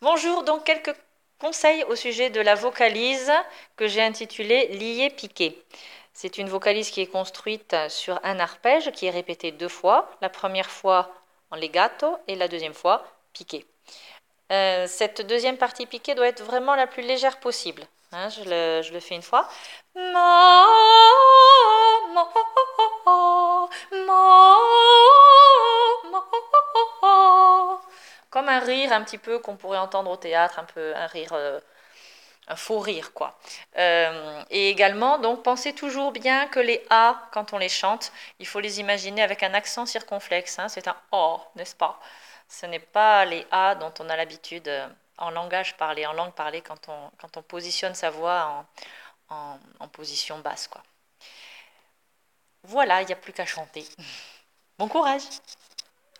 Bonjour, donc quelques conseils au sujet de la vocalise que j'ai intitulée lié-piqué. C'est une vocalise qui est construite sur un arpège qui est répété deux fois. La première fois en legato et la deuxième fois piqué. Euh, cette deuxième partie piquée doit être vraiment la plus légère possible. Hein, je, le, fais une fois. Comme un rire un petit peu qu'on pourrait entendre au théâtre, un peu un rire, euh, un faux rire quoi. Euh, et également, donc pensez toujours bien que les A, quand on les chante, il faut les imaginer avec un accent circonflexe. Hein, c'est un O, n'est-ce pas? Ce n'est pas les A dont on a l'habitude euh, en langage parlé, en langue parlée, quand on, quand on positionne sa voix en, en, en position basse quoi. Voilà, il n'y a plus qu'à chanter. Bon courage